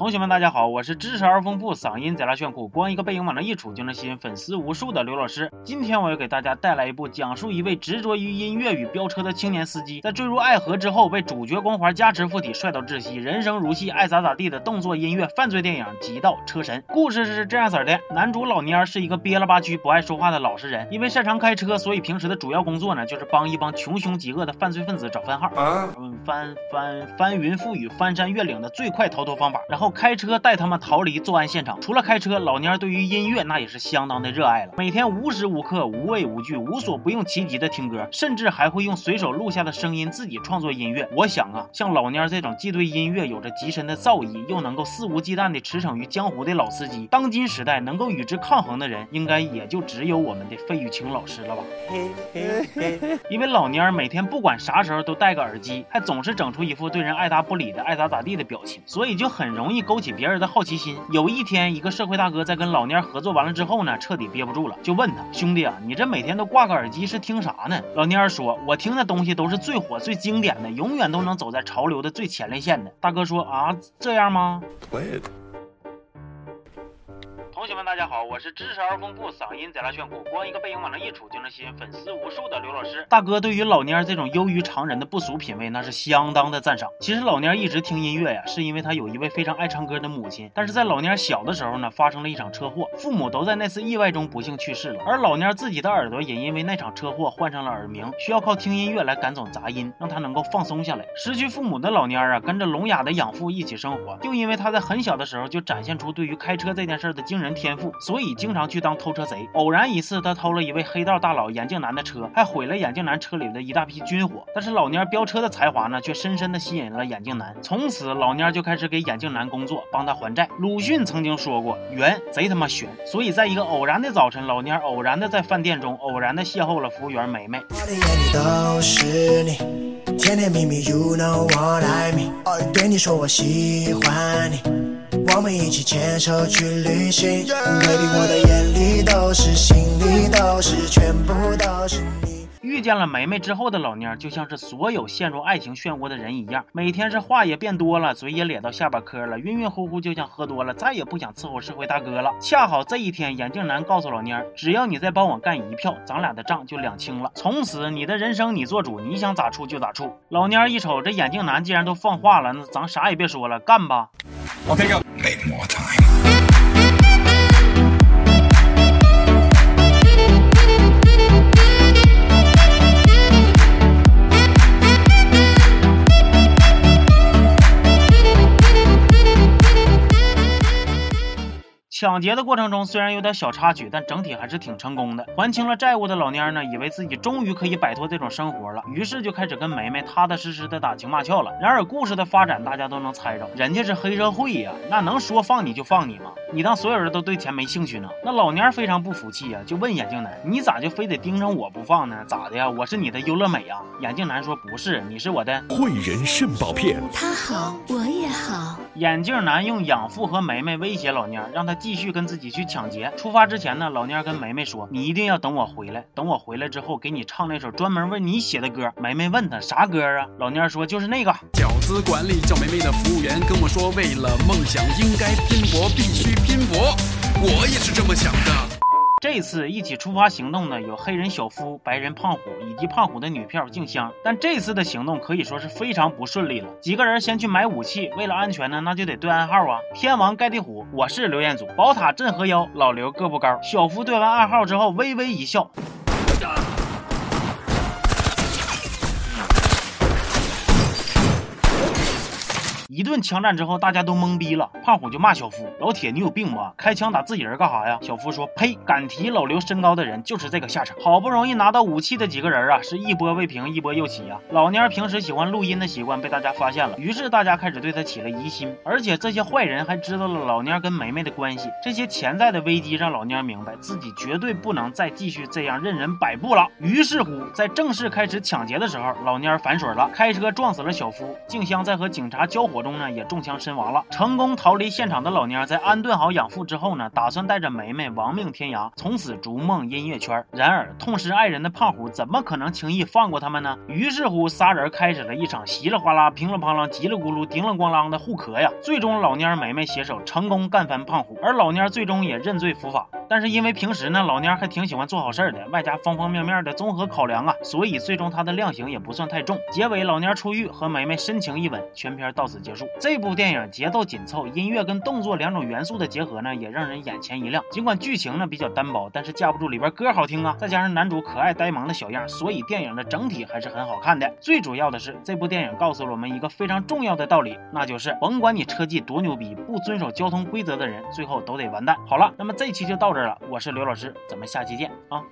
同学们，大家好，我是知识而丰富、嗓音贼拉炫酷、光一个背影往那一杵就能吸引粉丝无数的刘老师。今天我要给大家带来一部讲述一位执着于音乐与飙车的青年司机，在坠入爱河之后被主角光环加持附体，帅到窒息，人生如戏，爱咋咋地的动作音乐犯罪电影《极道车神》。故事是这样子的：男主老蔫是一个憋了吧屈、不爱说话的老实人，因为擅长开车，所以平时的主要工作呢就是帮一帮穷凶极恶的犯罪分子找番号，嗯，翻翻翻云覆雨、翻山越岭的最快逃脱方法，然后。开车带他们逃离作案现场。除了开车，老蔫对于音乐那也是相当的热爱了。每天无时无刻、无畏无惧、无所不用其极的听歌，甚至还会用随手录下的声音自己创作音乐。我想啊，像老蔫这种既对音乐有着极深的造诣，又能够肆无忌惮地驰骋于江湖的老司机，当今时代能够与之抗衡的人，应该也就只有我们的费玉清老师了吧？因为老蔫每天不管啥时候都戴个耳机，还总是整出一副对人爱答不理的爱咋咋地的表情，所以就很容易。容易勾起别人的好奇心。有一天，一个社会大哥在跟老蔫合作完了之后呢，彻底憋不住了，就问他：“兄弟啊，你这每天都挂个耳机是听啥呢？”老蔫说：“我听的东西都是最火、最经典的，永远都能走在潮流的最前列线的。”大哥说：“啊，这样吗？”同学们，大家好，我是知识而丰富、嗓音贼拉炫酷、光一个背影往那一杵就能吸引粉丝无数的刘老师。大哥对于老蔫这种优于常人的不俗品味，那是相当的赞赏。其实老蔫一直听音乐呀，是因为他有一位非常爱唱歌的母亲。但是在老蔫小的时候呢，发生了一场车祸，父母都在那次意外中不幸去世了。而老蔫自己的耳朵也因为那场车祸患上了耳鸣，需要靠听音乐来赶走杂音，让他能够放松下来。失去父母的老蔫啊，跟着聋哑的养父一起生活，就因为他在很小的时候就展现出对于开车这件事的惊人。天天赋，所以经常去当偷车贼。偶然一次，他偷了一位黑道大佬眼镜男的车，还毁了眼镜男车里的一大批军火。但是老蔫飙车的才华呢，却深深的吸引了眼镜男。从此，老蔫就开始给眼镜男工作，帮他还债。鲁迅曾经说过：“缘贼他妈悬。”所以，在一个偶然的早晨，老蔫偶然的在饭店中偶然的邂逅了服务员梅梅。我的眼里都是你，甜甜蜜蜜，You know what I mean。对你说我喜欢你。我们一起牵手去旅行，baby，我的见了梅梅之后的老蔫，就像是所有陷入爱情漩涡的人一样，每天是话也变多了，嘴也咧到下巴颏了，晕晕乎乎，就像喝多了，再也不想伺候社会大哥了。恰好这一天，眼镜男告诉老蔫，只要你再帮我干一票，咱俩的账就两清了。从此，你的人生你做主，你想咋处就咋处。老蔫一瞅，这眼镜男既然都放话了，那咱啥也别说了，干吧。Make more time. 抢劫的过程中虽然有点小插曲，但整体还是挺成功的。还清了债务的老蔫呢，以为自己终于可以摆脱这种生活了，于是就开始跟梅梅踏踏实实的打情骂俏了。然而故事的发展大家都能猜着，人家是黑社会呀，那能说放你就放你吗？你当所有人都对钱没兴趣呢？那老蔫非常不服气呀，就问眼镜男：“你咋就非得盯上我不放呢？咋的呀？我是你的优乐美呀？”眼镜男说：“不是，你是我的汇人肾宝片。”他好，我也好。眼镜男用养父和梅梅威胁老蔫，让他继续跟自己去抢劫。出发之前呢，老蔫跟梅梅说：“你一定要等我回来，等我回来之后给你唱那首专门为你写的歌。”梅梅问他啥歌啊？老蔫说：“就是那个。”饺子馆里叫梅梅的服务员跟我说：“为了梦想应该拼搏，必须拼搏。”我也是这么想的。这次一起出发行动的有黑人小夫、白人胖虎以及胖虎的女票静香，但这次的行动可以说是非常不顺利了。几个人先去买武器，为了安全呢，那就得对暗号啊。天王盖地虎，我是刘彦祖；宝塔镇河妖，老刘个不高。小夫对完暗号之后，微微一笑。一顿枪战之后，大家都懵逼了。胖虎就骂小夫：“老铁，你有病吧？开枪打自己人干啥呀？”小夫说：“呸！敢提老刘身高的人就是这个下场。”好不容易拿到武器的几个人啊，是一波未平一波又起啊。老蔫平时喜欢录音的习惯被大家发现了，于是大家开始对他起了疑心。而且这些坏人还知道了老蔫跟梅梅的关系，这些潜在的危机让老蔫明白自己绝对不能再继续这样任人摆布了。于是乎，在正式开始抢劫的时候，老蔫反水了，开车撞死了小夫。静香在和警察交火中。中呢也中枪身亡了。成功逃离现场的老蔫在安顿好养父之后呢，打算带着梅梅亡命天涯，从此逐梦音乐圈。然而痛失爱人的胖虎怎么可能轻易放过他们呢？于是乎，仨人开始了一场稀里哗啦、乒了乓啷、叽里咕噜、叮了咣啷的互磕呀。最终，老蔫梅梅携手成功干翻胖虎，而老蔫最终也认罪伏法。但是因为平时呢，老蔫还挺喜欢做好事的，外加方方面面的综合考量啊，所以最终他的量刑也不算太重。结尾老蔫出狱，和梅梅深情一吻，全片到此结束。这部电影节奏紧凑，音乐跟动作两种元素的结合呢，也让人眼前一亮。尽管剧情呢比较单薄，但是架不住里边歌好听啊，再加上男主可爱呆萌的小样，所以电影的整体还是很好看的。最主要的是，这部电影告诉了我们一个非常重要的道理，那就是甭管你车技多牛逼，不遵守交通规则的人，最后都得完蛋。好了，那么这期就到我是刘老师。咱们下期见啊！